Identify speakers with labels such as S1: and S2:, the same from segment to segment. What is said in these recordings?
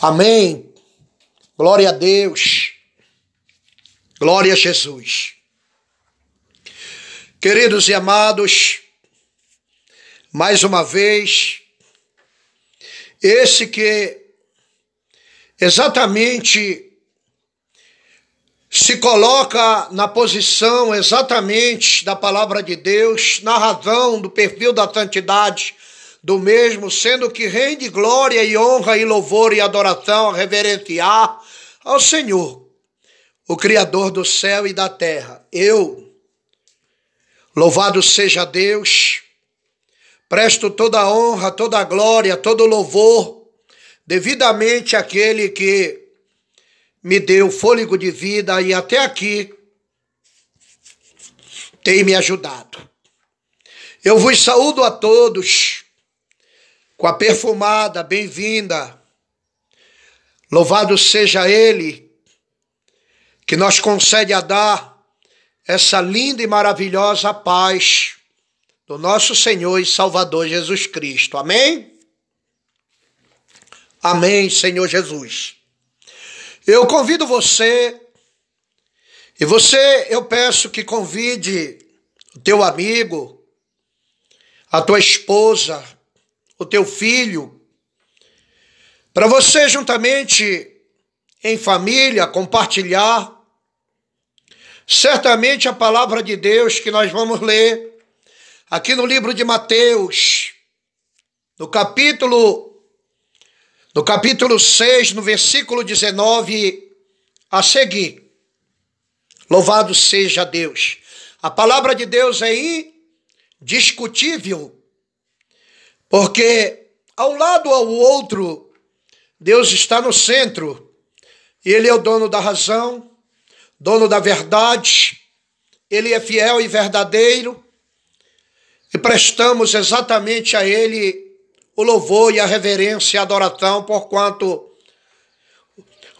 S1: Amém. Glória a Deus. Glória a Jesus. Queridos e amados, mais uma vez, esse que exatamente se coloca na posição exatamente da palavra de Deus, na razão do perfil da santidade do mesmo, sendo que rende glória e honra e louvor e adoração a reverenciar ao Senhor, o Criador do céu e da terra. Eu, louvado seja Deus, presto toda a honra, toda a glória, todo o louvor, devidamente àquele que me deu fôlego de vida e até aqui tem me ajudado. Eu vos saúdo a todos com a perfumada bem-vinda. Louvado seja Ele que nos concede a dar essa linda e maravilhosa paz do nosso Senhor e Salvador Jesus Cristo. Amém? Amém, Senhor Jesus. Eu convido você, e você eu peço que convide o teu amigo, a tua esposa, o teu filho, para você juntamente em família compartilhar. Certamente a palavra de Deus que nós vamos ler aqui no livro de Mateus, no capítulo no capítulo 6, no versículo 19 a seguir. Louvado seja Deus. A palavra de Deus é indiscutível porque ao lado ao outro, Deus está no centro. Ele é o dono da razão, dono da verdade. Ele é fiel e verdadeiro. E prestamos exatamente a ele o louvor e a reverência e a adoração, porquanto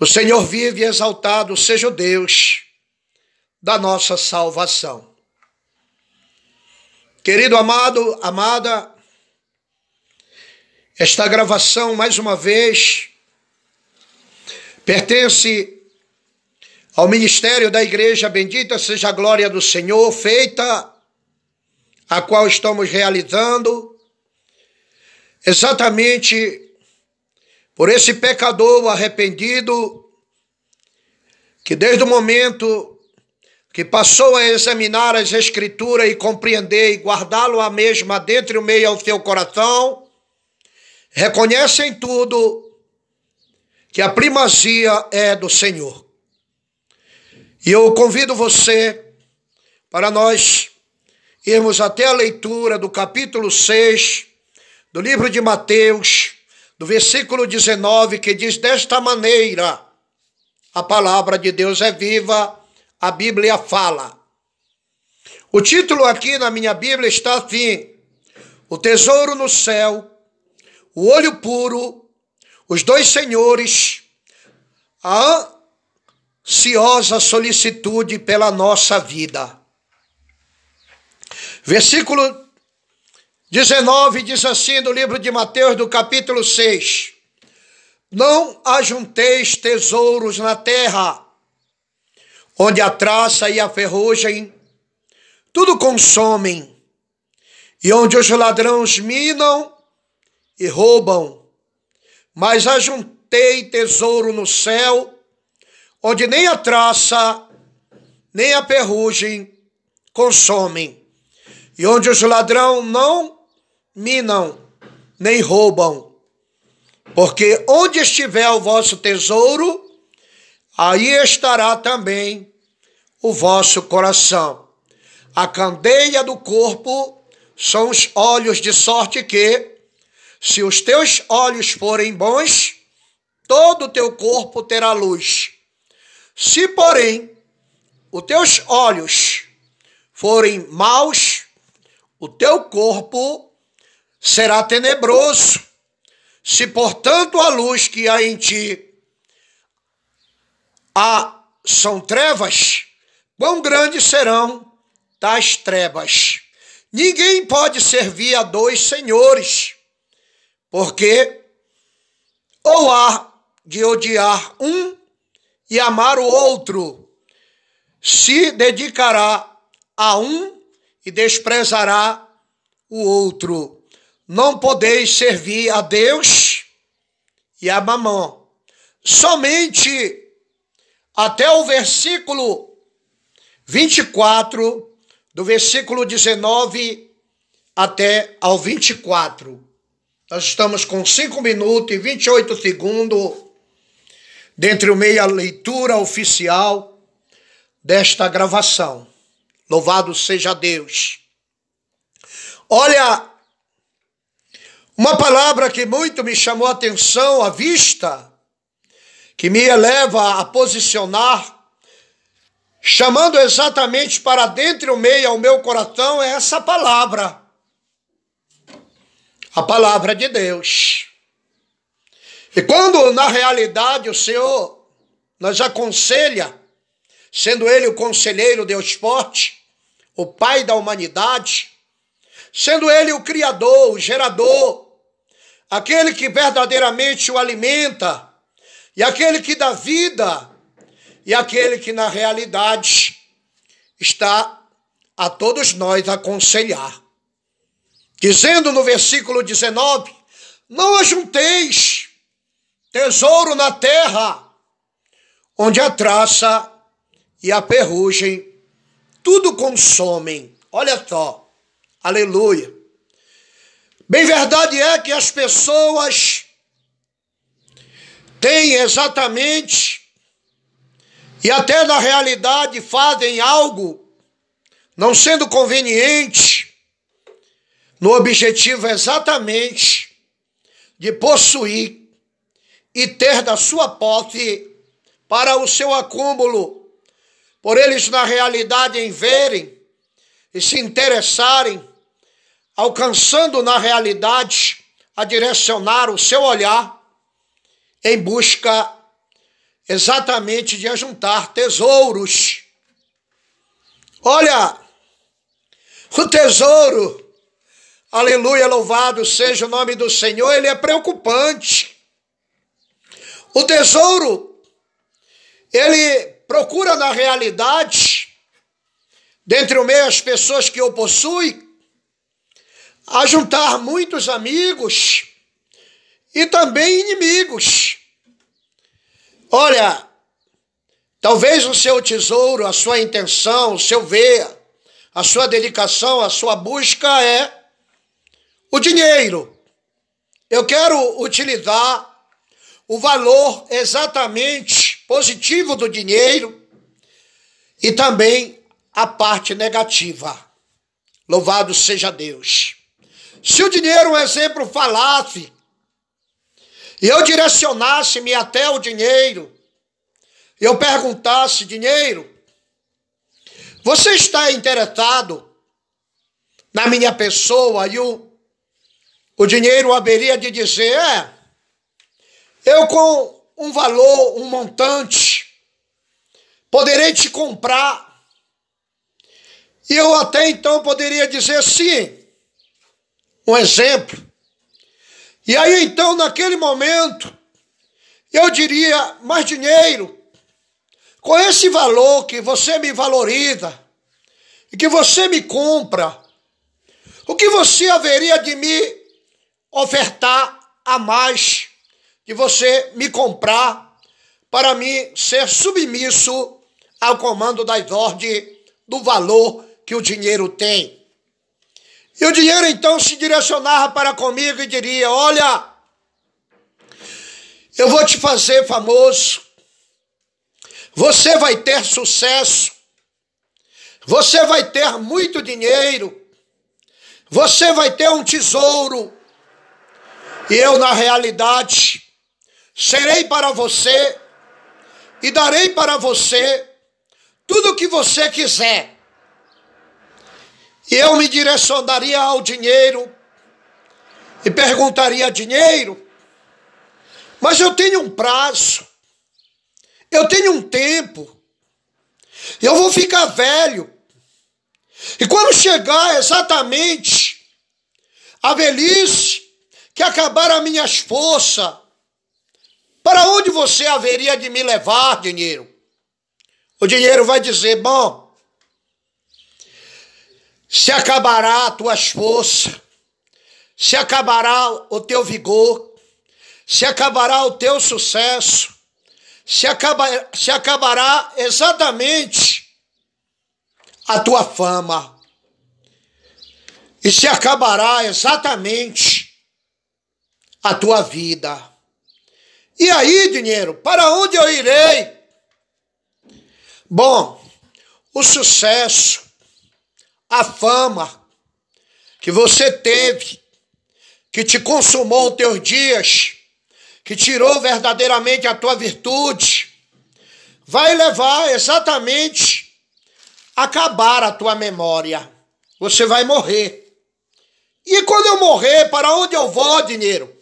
S1: o Senhor vive exaltado seja o Deus da nossa salvação. Querido amado, amada, esta gravação, mais uma vez, pertence ao ministério da Igreja Bendita seja a glória do Senhor, feita a qual estamos realizando, exatamente por esse pecador arrependido, que desde o momento que passou a examinar as Escrituras e compreender e guardá-lo a mesma dentro e meio ao seu coração, reconhece em tudo que a primazia é do Senhor. E eu convido você para nós irmos até a leitura do capítulo 6 do livro de Mateus, do versículo 19, que diz desta maneira: a palavra de Deus é viva, a Bíblia fala. O título aqui na minha Bíblia está assim: O tesouro no céu o olho puro, os dois senhores, a ansiosa solicitude pela nossa vida. Versículo 19 diz assim do livro de Mateus, do capítulo 6: Não ajunteis tesouros na terra, onde a traça e a ferrugem tudo consomem, e onde os ladrões minam e roubam, mas ajuntei tesouro no céu, onde nem a traça, nem a ferrugem consomem, e onde os ladrão não minam, nem roubam. Porque onde estiver o vosso tesouro, aí estará também o vosso coração. A candeia do corpo são os olhos, de sorte que, se os teus olhos forem bons, todo o teu corpo terá luz. Se, porém, os teus olhos forem maus, o teu corpo será tenebroso. Se, portanto, a luz que há em ti há, são trevas, quão grandes serão tais trevas? Ninguém pode servir a dois senhores porque ou há de odiar um e amar o outro. Se dedicará a um e desprezará o outro. Não podeis servir a Deus e a mamão. Somente até o versículo 24, do versículo 19 até ao 24. Nós estamos com 5 minutos e 28 segundos dentre o meia leitura oficial desta gravação. Louvado seja Deus. Olha, uma palavra que muito me chamou a atenção, a vista, que me eleva a posicionar, chamando exatamente para dentro e o meio ao meu coração, é essa palavra. A palavra de Deus. E quando, na realidade, o Senhor nos aconselha, sendo Ele o conselheiro do esporte, o Pai da humanidade, sendo Ele o Criador, o gerador, aquele que verdadeiramente o alimenta, e aquele que dá vida, e aquele que na realidade está a todos nós aconselhar. Dizendo no versículo 19: Não ajunteis tesouro na terra, onde a traça e a ferrugem tudo consomem. Olha só, aleluia. Bem verdade é que as pessoas têm exatamente e até na realidade fazem algo não sendo conveniente, no objetivo exatamente de possuir e ter da sua posse para o seu acúmulo, por eles na realidade em verem e se interessarem, alcançando na realidade a direcionar o seu olhar em busca exatamente de ajuntar tesouros. Olha, o tesouro, aleluia, louvado seja o nome do Senhor, ele é preocupante. O tesouro, ele procura na realidade, dentre o meio as pessoas que o possuem, ajuntar muitos amigos e também inimigos. Olha, talvez o seu tesouro, a sua intenção, o seu ver, a sua dedicação, a sua busca é o dinheiro. Eu quero utilizar o valor exatamente positivo do dinheiro e também a parte negativa. Louvado seja Deus. Se o dinheiro, um exemplo, falasse e eu direcionasse-me até o dinheiro, eu perguntasse: dinheiro, você está interessado na minha pessoa? E o, o dinheiro haveria de dizer: é, eu com um valor, um montante, poderei te comprar. E eu até então poderia dizer sim. Um exemplo. E aí então, naquele momento, eu diria: mais dinheiro, com esse valor que você me valoriza e que você me compra, o que você haveria de me ofertar a mais, de você me comprar para mim ser submisso ao comando das ordens do valor que o dinheiro tem? E o dinheiro então se direcionava para comigo e diria: Olha, eu vou te fazer famoso, você vai ter sucesso, você vai ter muito dinheiro, você vai ter um tesouro, e eu, na realidade, serei para você e darei para você tudo o que você quiser eu me direcionaria ao dinheiro e perguntaria: dinheiro? Mas eu tenho um prazo, eu tenho um tempo, eu vou ficar velho. E quando chegar exatamente a velhice, que acabar as minhas forças, para onde você haveria de me levar dinheiro? O dinheiro vai dizer: bom, se acabará as tuas forças, se acabará o teu vigor, se acabará o teu sucesso, se, acaba, se acabará exatamente a tua fama, e se acabará exatamente a tua vida. E aí, dinheiro, para onde eu irei? Bom, o sucesso, a fama que você teve, que te consumou os teus dias, que tirou verdadeiramente a tua virtude, vai levar exatamente a acabar a tua memória. Você vai morrer. E quando eu morrer, para onde eu vou, dinheiro?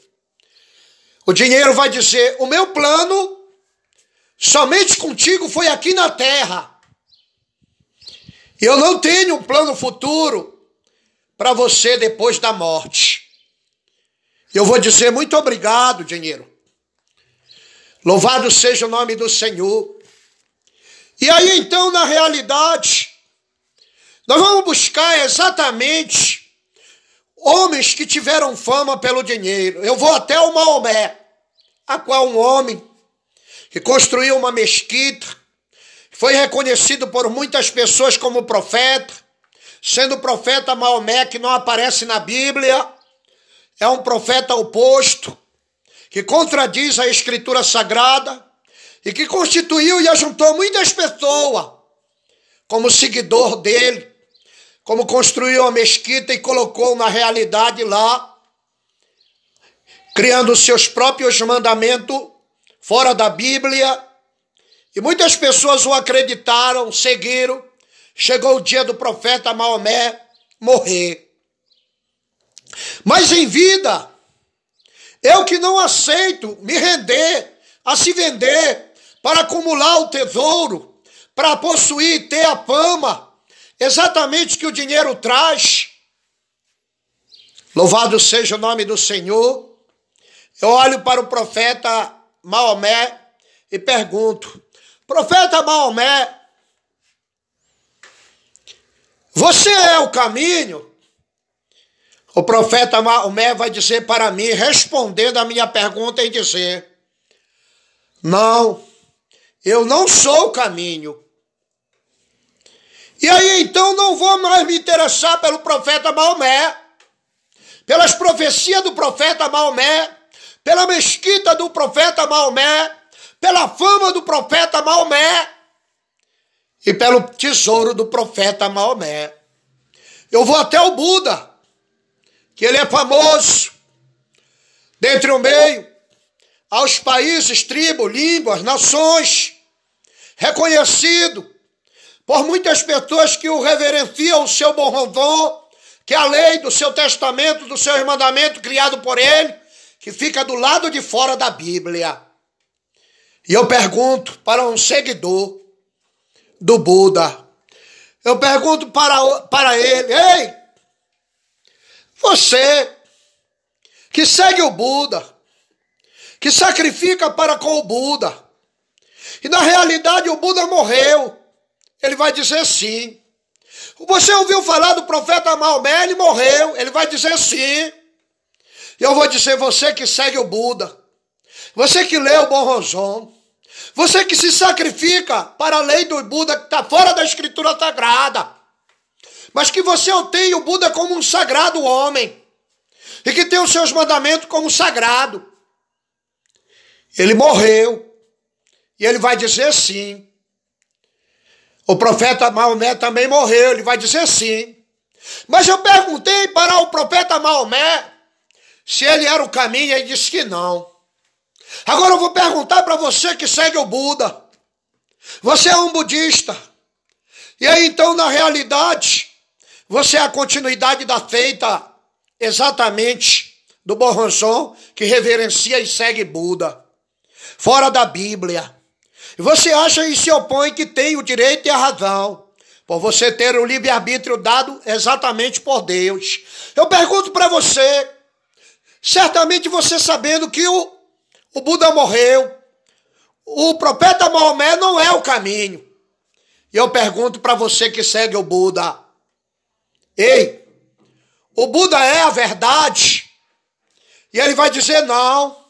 S1: O dinheiro vai dizer: o meu plano somente contigo foi aqui na terra. Eu não tenho um plano futuro para você depois da morte. Eu vou dizer muito obrigado, dinheiro. Louvado seja o nome do Senhor. E aí então, na realidade, nós vamos buscar exatamente homens que tiveram fama pelo dinheiro. Eu vou até o Maomé, a qual um homem que construiu uma mesquita, foi reconhecido por muitas pessoas como profeta, sendo profeta Maomé que não aparece na Bíblia, é um profeta oposto, que contradiz a escritura sagrada e que constituiu e ajuntou muitas pessoas como seguidor dele como construiu a mesquita e colocou na realidade lá, criando seus próprios mandamentos fora da Bíblia. E muitas pessoas o acreditaram, seguiram. Chegou o dia do profeta Maomé morrer. Mas em vida, eu que não aceito me render, a se vender, para acumular o tesouro, para possuir e ter a fama, exatamente o que o dinheiro traz. Louvado seja o nome do Senhor. Eu olho para o profeta Maomé e pergunto: Profeta Maomé, você é o caminho? O profeta Maomé vai dizer para mim, respondendo a minha pergunta, e dizer: Não, eu não sou o caminho. E aí então não vou mais me interessar pelo profeta Maomé, pelas profecias do profeta Maomé, pela mesquita do profeta Maomé, pela fama do profeta Maomé e pelo tesouro do profeta Maomé. Eu vou até o Buda, que ele é famoso dentre o meio, aos países, tribos, línguas, nações, reconhecido por muitas pessoas que o reverenciam o seu bom que a lei do seu testamento, do seu mandamento criado por ele, que fica do lado de fora da Bíblia. E eu pergunto para um seguidor do Buda, eu pergunto para, para ele, ei, você que segue o Buda, que sacrifica para com o Buda, e na realidade o Buda morreu, ele vai dizer sim. Você ouviu falar do profeta Maomé? Ele morreu. Ele vai dizer sim. Eu vou dizer, você que segue o Buda, você que lê o Bom Rosão, você que se sacrifica para a lei do Buda que está fora da escritura sagrada, mas que você tem o Buda como um sagrado homem, e que tem os seus mandamentos como sagrado. Ele morreu, e ele vai dizer sim. O profeta Maomé também morreu, ele vai dizer sim. Mas eu perguntei para o profeta Maomé se ele era o caminho, e ele disse que não. Agora eu vou perguntar para você que segue o Buda. Você é um budista. E aí então, na realidade, você é a continuidade da feita exatamente do Borranson, que reverencia e segue Buda. Fora da Bíblia. E você acha e se opõe que tem o direito e a razão, por você ter o livre-arbítrio dado exatamente por Deus. Eu pergunto para você, certamente você sabendo que o, o Buda morreu, o profeta Maomé não é o caminho. E eu pergunto para você que segue o Buda: Ei, o Buda é a verdade? E ele vai dizer não.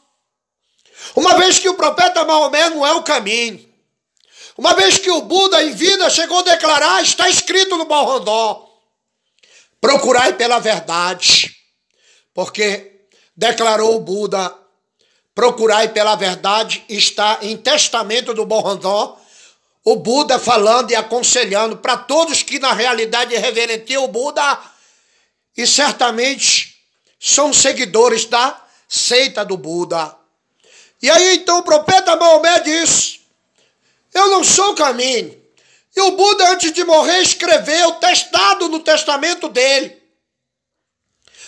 S1: Uma vez que o profeta Maomé não é o caminho. Uma vez que o Buda em vida chegou a declarar, está escrito no Balrondó: procurai pela verdade. Porque declarou o Buda, procurai pela verdade, está em testamento do Balrondó, o Buda falando e aconselhando para todos que na realidade reverentiam o Buda e certamente são seguidores da seita do Buda. E aí então o profeta Maomé diz: Eu não sou o caminho. E o Buda, antes de morrer, escreveu, testado no testamento dele: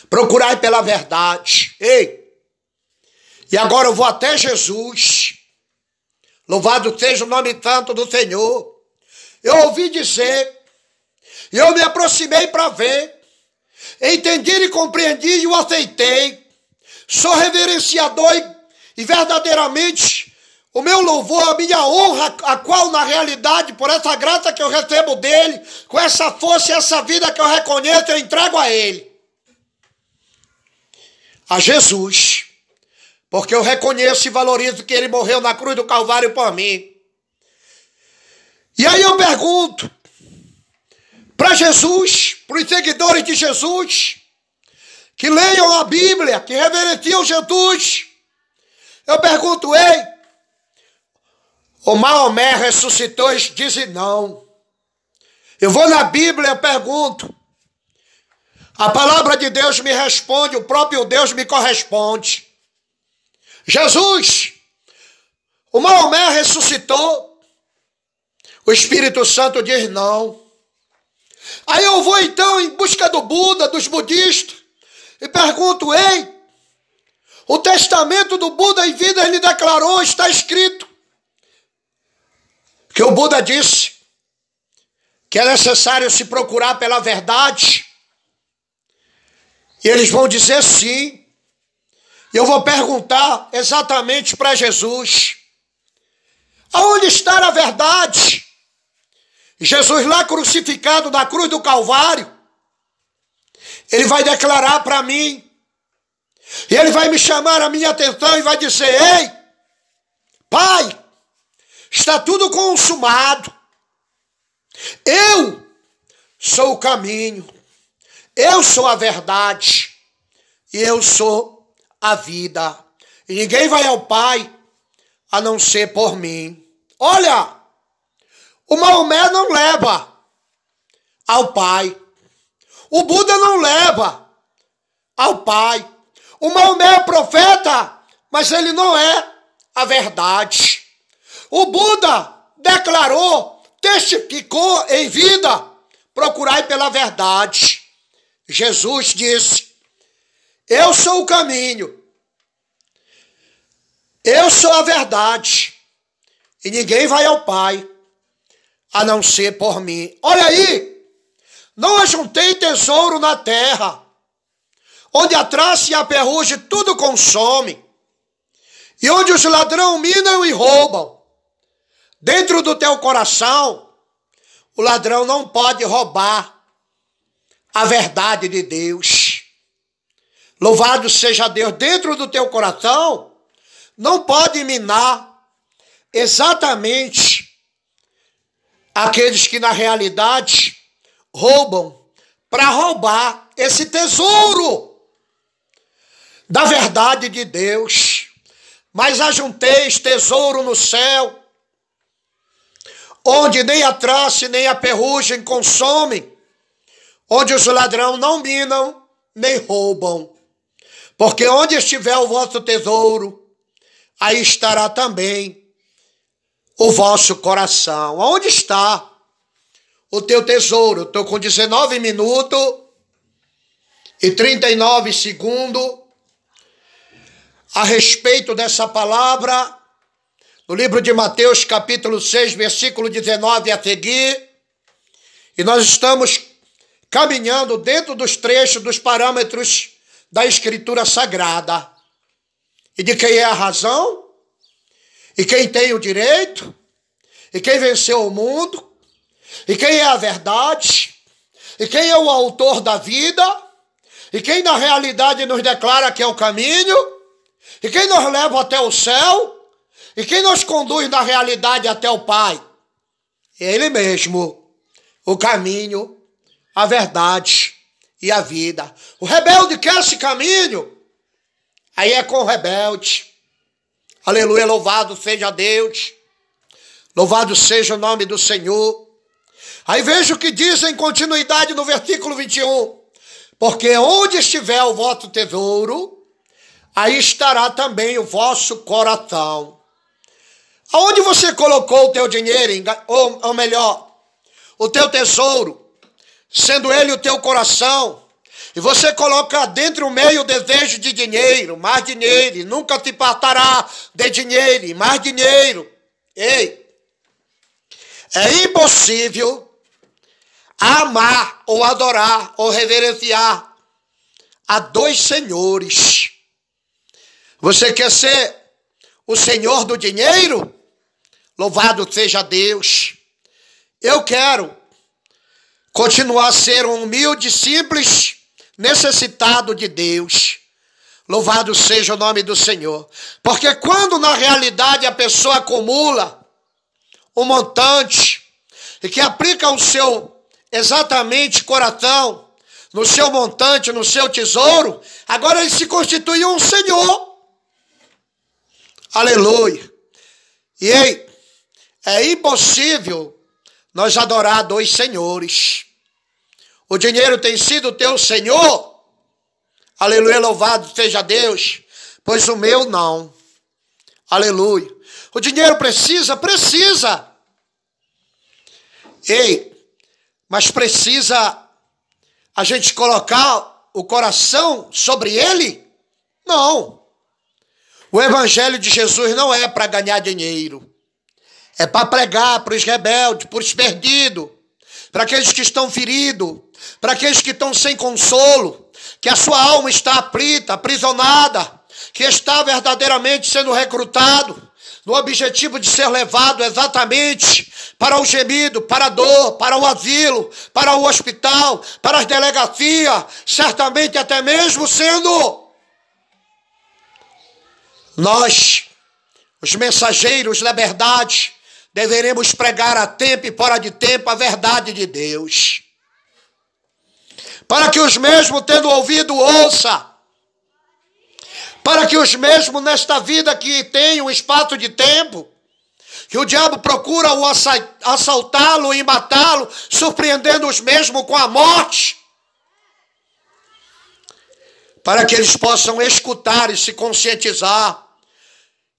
S1: Procurai pela verdade. Ei! E agora eu vou até Jesus Louvado seja o nome santo do Senhor. Eu ouvi dizer, e eu me aproximei para ver, entendi e compreendi e o aceitei. Sou reverenciador e, e verdadeiramente o meu louvor, a minha honra, a qual na realidade, por essa graça que eu recebo dele, com essa força e essa vida que eu reconheço, eu entrego a ele. A Jesus porque eu reconheço e valorizo que ele morreu na cruz do Calvário por mim. E aí eu pergunto para Jesus, para os seguidores de Jesus, que leiam a Bíblia, que reverenciam Jesus. Eu pergunto, ei, o Maomé ressuscitou? Eles dizem não. Eu vou na Bíblia e pergunto. A palavra de Deus me responde, o próprio Deus me corresponde. Jesus, o Maomé ressuscitou. O Espírito Santo diz não. Aí eu vou então em busca do Buda, dos budistas, e pergunto: ei, o testamento do Buda em vida ele declarou, está escrito, que o Buda disse que é necessário se procurar pela verdade. E eles vão dizer sim. Eu vou perguntar exatamente para Jesus: aonde está a verdade? Jesus lá crucificado na cruz do Calvário, ele vai declarar para mim, e ele vai me chamar a minha atenção e vai dizer: Ei, Pai, está tudo consumado. Eu sou o caminho, eu sou a verdade, e eu sou a vida. E ninguém vai ao Pai a não ser por mim. Olha, o Maomé não leva ao Pai. O Buda não leva ao Pai. O Maomé é profeta, mas ele não é a verdade. O Buda declarou, testificou em vida, procurai pela verdade. Jesus disse: eu sou o caminho. Eu sou a verdade. E ninguém vai ao Pai a não ser por mim. Olha aí! Não ajuntei tesouro na terra, onde a traça e a ferrugem tudo consome, e onde os ladrões minam e roubam. Dentro do teu coração, o ladrão não pode roubar a verdade de Deus. Louvado seja Deus, dentro do teu coração, não pode minar exatamente aqueles que na realidade roubam para roubar esse tesouro da verdade de Deus. Mas ajunteis tesouro no céu, onde nem a traça nem a ferrugem consomem, onde os ladrões não minam nem roubam. Porque onde estiver o vosso tesouro, aí estará também o vosso coração. Onde está o teu tesouro? Estou com 19 minutos e 39 segundos a respeito dessa palavra, no livro de Mateus, capítulo 6, versículo 19 a seguir. E nós estamos caminhando dentro dos trechos, dos parâmetros da Escritura Sagrada. E de quem é a razão? e quem tem o direito, e quem venceu o mundo, e quem é a verdade, e quem é o autor da vida, e quem na realidade nos declara que é o caminho, e quem nos leva até o céu, e quem nos conduz na realidade até o Pai. Ele mesmo, o caminho, a verdade e a vida. O rebelde quer esse caminho, aí é com o rebelde. Aleluia, louvado seja Deus. Louvado seja o nome do Senhor. Aí veja o que diz em continuidade no versículo 21. Porque onde estiver o vosso tesouro, aí estará também o vosso coração. Aonde você colocou o teu dinheiro, ou, ou melhor, o teu tesouro, sendo ele o teu coração, e você coloca dentro o meio o desejo de dinheiro, mais dinheiro, e nunca te partará de dinheiro, mais dinheiro. Ei, é impossível amar ou adorar ou reverenciar a dois senhores. Você quer ser o senhor do dinheiro? Louvado seja Deus. Eu quero continuar a ser um humilde, simples necessitado de Deus. Louvado seja o nome do Senhor. Porque quando na realidade a pessoa acumula um montante e que aplica o seu exatamente coração no seu montante, no seu tesouro, agora ele se constitui um Senhor. Aleluia. E ei, é impossível nós adorar dois senhores. O dinheiro tem sido teu Senhor. Aleluia, louvado seja Deus. Pois o meu não. Aleluia. O dinheiro precisa? Precisa. Ei, mas precisa a gente colocar o coração sobre ele? Não. O evangelho de Jesus não é para ganhar dinheiro. É para pregar para os rebeldes, para os perdidos, para aqueles que estão feridos, para aqueles que estão sem consolo, que a sua alma está aflita, aprisionada, que está verdadeiramente sendo recrutado. No objetivo de ser levado exatamente para o gemido, para a dor, para o asilo, para o hospital, para as delegacias, certamente até mesmo sendo nós, os mensageiros da verdade, deveremos pregar a tempo e fora de tempo a verdade de Deus. Para que os mesmos, tendo ouvido, ouça. Para que os mesmos, nesta vida que tem um espaço de tempo, que o diabo procura o assaltá-lo e matá-lo, surpreendendo os mesmos com a morte, para que eles possam escutar e se conscientizar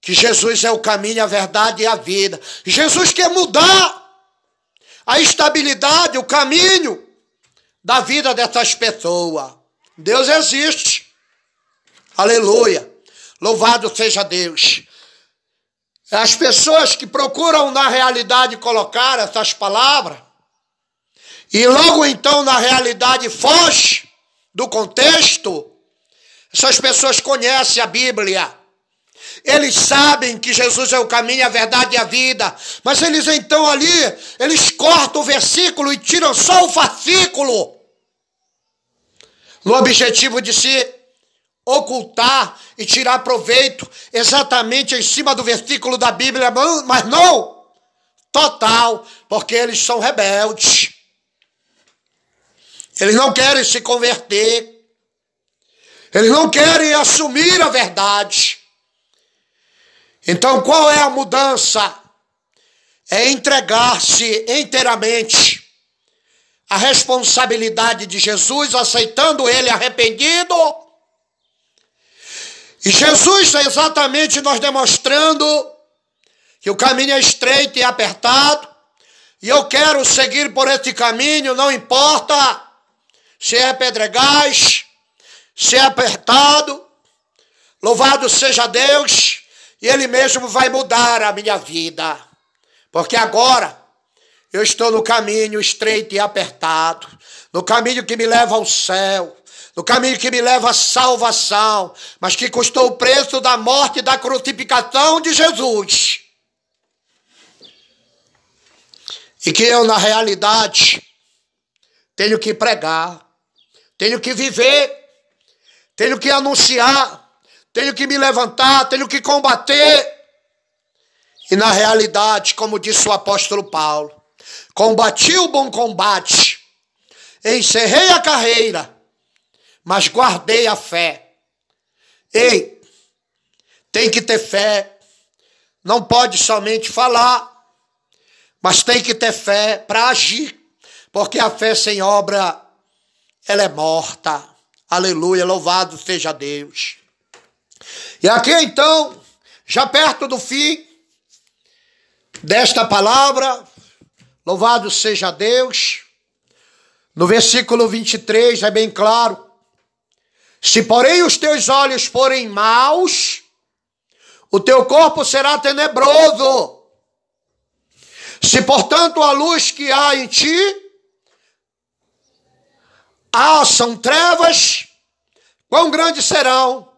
S1: que Jesus é o caminho, a verdade e a vida. Jesus quer mudar a estabilidade, o caminho da vida dessas pessoas. Deus existe. Aleluia. Louvado seja Deus. As pessoas que procuram na realidade colocar essas palavras e logo então na realidade foge do contexto, essas pessoas conhecem a Bíblia. Eles sabem que Jesus é o caminho, a verdade e a vida. Mas eles então ali, eles cortam o versículo e tiram só o fascículo. No objetivo de se ocultar e tirar proveito exatamente em cima do versículo da Bíblia, mas não total, porque eles são rebeldes. Eles não querem se converter. Eles não querem assumir a verdade. Então, qual é a mudança? É entregar-se inteiramente à responsabilidade de Jesus, aceitando ele arrependido. E Jesus exatamente nós demonstrando que o caminho é estreito e apertado, e eu quero seguir por esse caminho, não importa se é pedregais, se é apertado, louvado seja Deus e Ele mesmo vai mudar a minha vida. Porque agora eu estou no caminho estreito e apertado, no caminho que me leva ao céu, no caminho que me leva à salvação, mas que custou o preço da morte e da crucificação de Jesus. E que eu, na realidade, tenho que pregar, tenho que viver, tenho que anunciar tenho que me levantar, tenho que combater. E na realidade, como disse o apóstolo Paulo, combati o bom combate, encerrei a carreira, mas guardei a fé. Ei, tem que ter fé, não pode somente falar, mas tem que ter fé para agir, porque a fé sem obra, ela é morta. Aleluia, louvado seja Deus. E aqui então, já perto do fim desta palavra, louvado seja Deus. No versículo 23 é bem claro: Se porém os teus olhos forem maus, o teu corpo será tenebroso. Se, portanto, a luz que há em ti há são trevas, quão grandes serão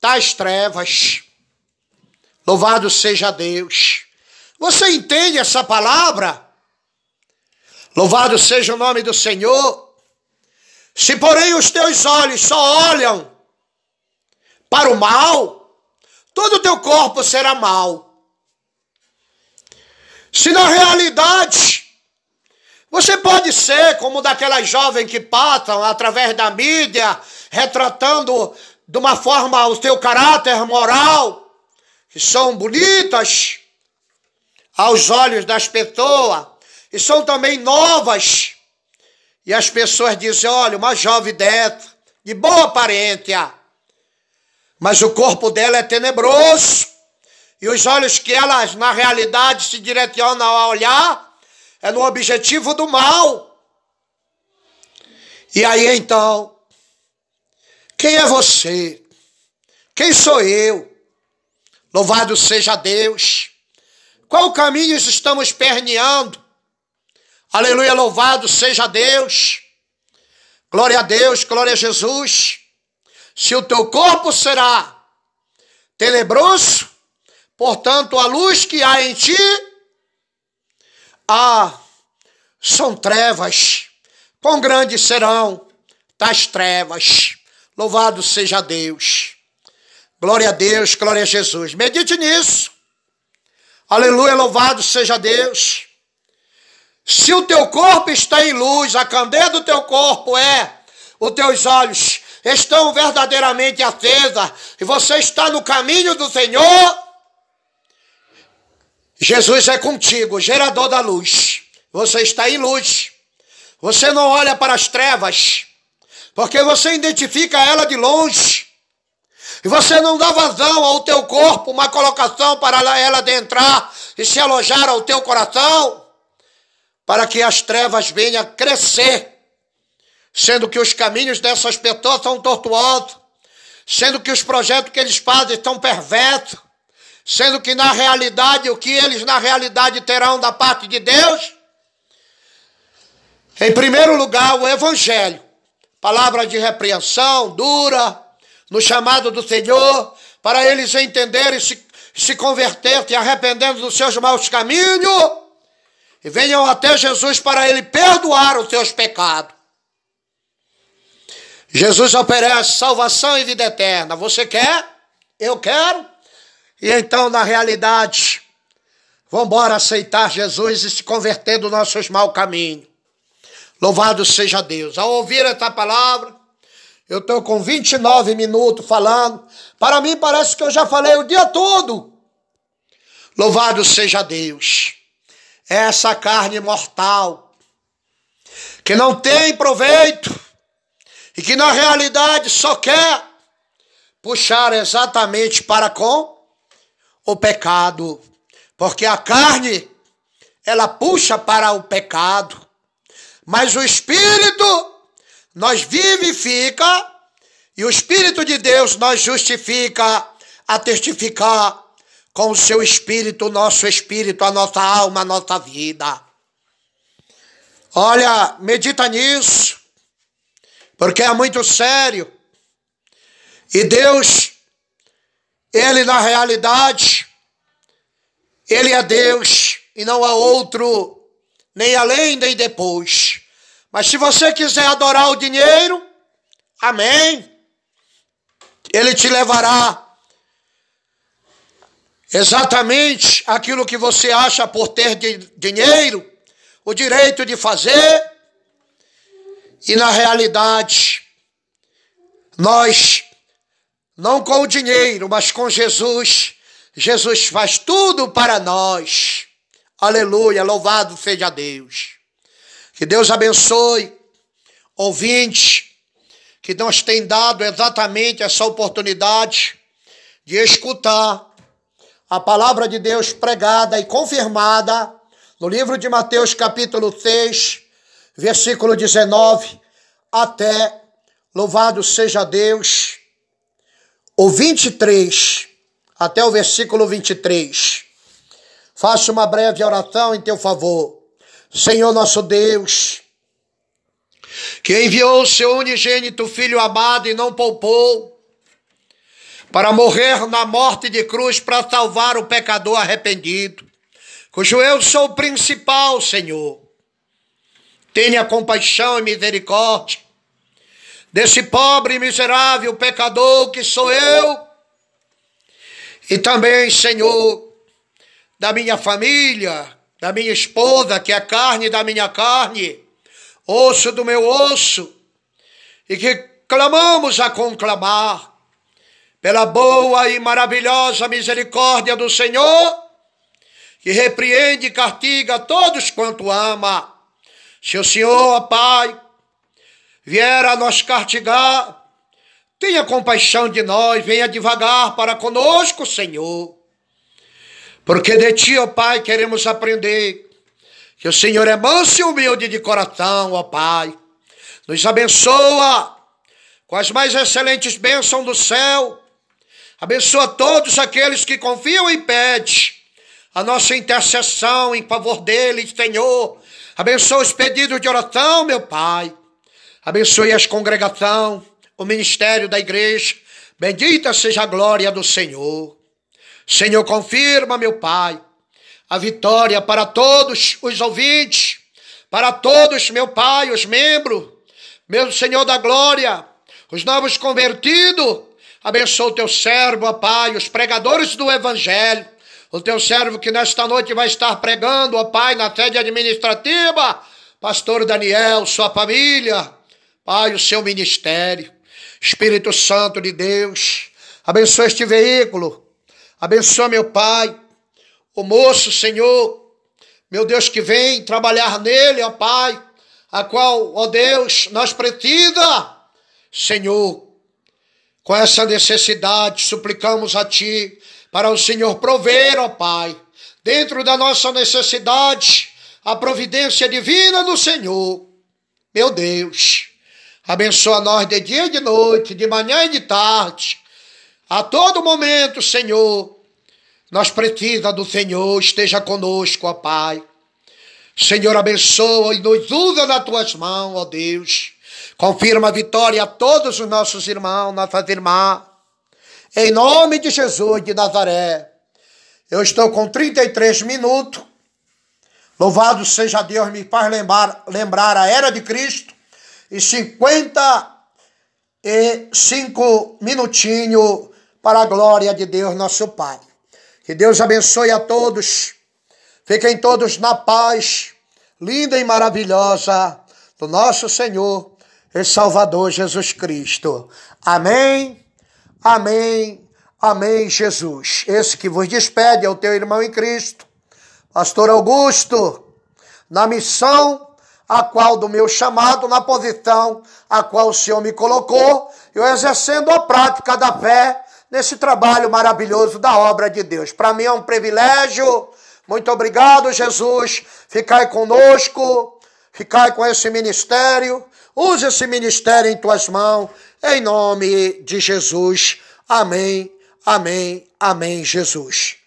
S1: tais trevas? Louvado seja Deus. Você entende essa palavra? Louvado seja o nome do Senhor. Se, porém, os teus olhos só olham para o mal, todo o teu corpo será mal. Se na realidade você pode ser como daquelas jovens que passam através da mídia, retratando de uma forma o seu caráter moral, que são bonitas aos olhos das pessoas, e são também novas. E as pessoas dizem: olha, uma jovem dessa, de boa aparência, mas o corpo dela é tenebroso. E os olhos que elas, na realidade, se direcionam a olhar é no objetivo do mal. E aí então, quem é você? Quem sou eu? Louvado seja Deus. Qual caminho estamos perneando? Aleluia, louvado seja Deus. Glória a Deus, glória a Jesus. Se o teu corpo será tenebroso, Portanto, a luz que há em ti, ah, são trevas. Quão grandes serão tais trevas? Louvado seja Deus. Glória a Deus, glória a Jesus. Medite nisso. Aleluia, louvado seja Deus. Se o teu corpo está em luz, a candeia do teu corpo é os teus olhos estão verdadeiramente acesa e você está no caminho do Senhor, Jesus é contigo, gerador da luz. Você está em luz. Você não olha para as trevas, porque você identifica ela de longe. E você não dá vazão ao teu corpo, uma colocação para ela adentrar e se alojar ao teu coração, para que as trevas venham crescer, sendo que os caminhos dessas pessoas são tortuosos, sendo que os projetos que eles fazem são perversos, sendo que na realidade, o que eles na realidade terão da parte de Deus? Em primeiro lugar, o Evangelho, palavra de repreensão dura, no chamado do Senhor, para eles entenderem, se, se converterem, e arrependendo dos seus maus caminhos, e venham até Jesus para ele perdoar os seus pecados. Jesus oferece salvação e vida eterna. Você quer? Eu quero. E então, na realidade, vamos embora aceitar Jesus e se converter dos nossos maus caminhos. Louvado seja Deus. Ao ouvir essa palavra, eu estou com 29 minutos falando. Para mim parece que eu já falei o dia todo. Louvado seja Deus. É essa carne mortal que não tem proveito e que na realidade só quer puxar exatamente para com o pecado, porque a carne ela puxa para o pecado, mas o espírito nós vivifica e o espírito de Deus nós justifica a testificar com o seu espírito, o nosso espírito, a nossa alma, a nossa vida. Olha, medita nisso, porque é muito sério. E Deus ele, na realidade, ele é Deus e não há outro nem além, nem depois. Mas se você quiser adorar o dinheiro, amém. Ele te levará exatamente aquilo que você acha por ter dinheiro, o direito de fazer, e na realidade, nós, não com o dinheiro, mas com Jesus, Jesus faz tudo para nós. Aleluia, louvado seja Deus. Que Deus abençoe, ouvinte, que nos tem dado exatamente essa oportunidade de escutar a palavra de Deus pregada e confirmada no livro de Mateus, capítulo 6, versículo 19, até louvado seja Deus, o 23, até o versículo 23. Faça uma breve oração em teu favor. Senhor nosso Deus, que enviou o seu unigênito Filho amado e não poupou, para morrer na morte de cruz para salvar o pecador arrependido, cujo eu sou o principal, Senhor. Tenha compaixão e misericórdia desse pobre e miserável pecador que sou eu, e também, Senhor, da minha família, da minha esposa, que é carne da minha carne, osso do meu osso, e que clamamos a conclamar pela boa e maravilhosa misericórdia do Senhor, que repreende e castiga todos quanto ama. Se o Senhor, ó Pai, vier a nos castigar, tenha compaixão de nós, venha devagar para conosco, Senhor. Porque de Ti, ó Pai, queremos aprender que o Senhor é manso e humilde de coração, ó Pai. Nos abençoa com as mais excelentes bênçãos do céu Abençoa todos aqueles que confiam e pedem a nossa intercessão em favor deles, Senhor. Abençoa os pedidos de oração, meu Pai. Abençoe as congregação, o ministério da igreja. Bendita seja a glória do Senhor. Senhor, confirma, meu Pai, a vitória para todos os ouvintes, para todos, meu Pai, os membros, meu Senhor da glória, os novos convertidos, Abençoa o teu servo, ó Pai, os pregadores do Evangelho. O teu servo que nesta noite vai estar pregando, ó Pai, na sede administrativa. Pastor Daniel, sua família. Pai, o seu ministério. Espírito Santo de Deus. Abençoa este veículo. Abençoa, meu Pai. O moço, Senhor. Meu Deus, que vem trabalhar nele, ó Pai. A qual, ó Deus, nós precisa. Senhor, com essa necessidade, suplicamos a Ti para o Senhor prover, ó Pai, dentro da nossa necessidade, a providência divina do Senhor. Meu Deus, abençoa nós de dia e de noite, de manhã e de tarde, a todo momento, Senhor. Nós precisamos do Senhor, esteja conosco, ó Pai. Senhor, abençoa e nos usa nas tuas mãos, ó Deus Confirma a vitória a todos os nossos irmãos, nossas irmãs. Em nome de Jesus de Nazaré. Eu estou com 33 minutos. Louvado seja Deus, me faz lembrar, lembrar a era de Cristo. E 55 minutinhos para a glória de Deus, nosso Pai. Que Deus abençoe a todos. Fiquem todos na paz, linda e maravilhosa do nosso Senhor e Salvador Jesus Cristo. Amém, amém, amém, Jesus. Esse que vos despede é o teu irmão em Cristo, Pastor Augusto, na missão a qual do meu chamado, na posição a qual o Senhor me colocou, eu exercendo a prática da fé nesse trabalho maravilhoso da obra de Deus. Para mim é um privilégio. Muito obrigado, Jesus. Ficai conosco, ficai com esse ministério Use esse ministério em tuas mãos, em nome de Jesus. Amém, amém, amém, Jesus.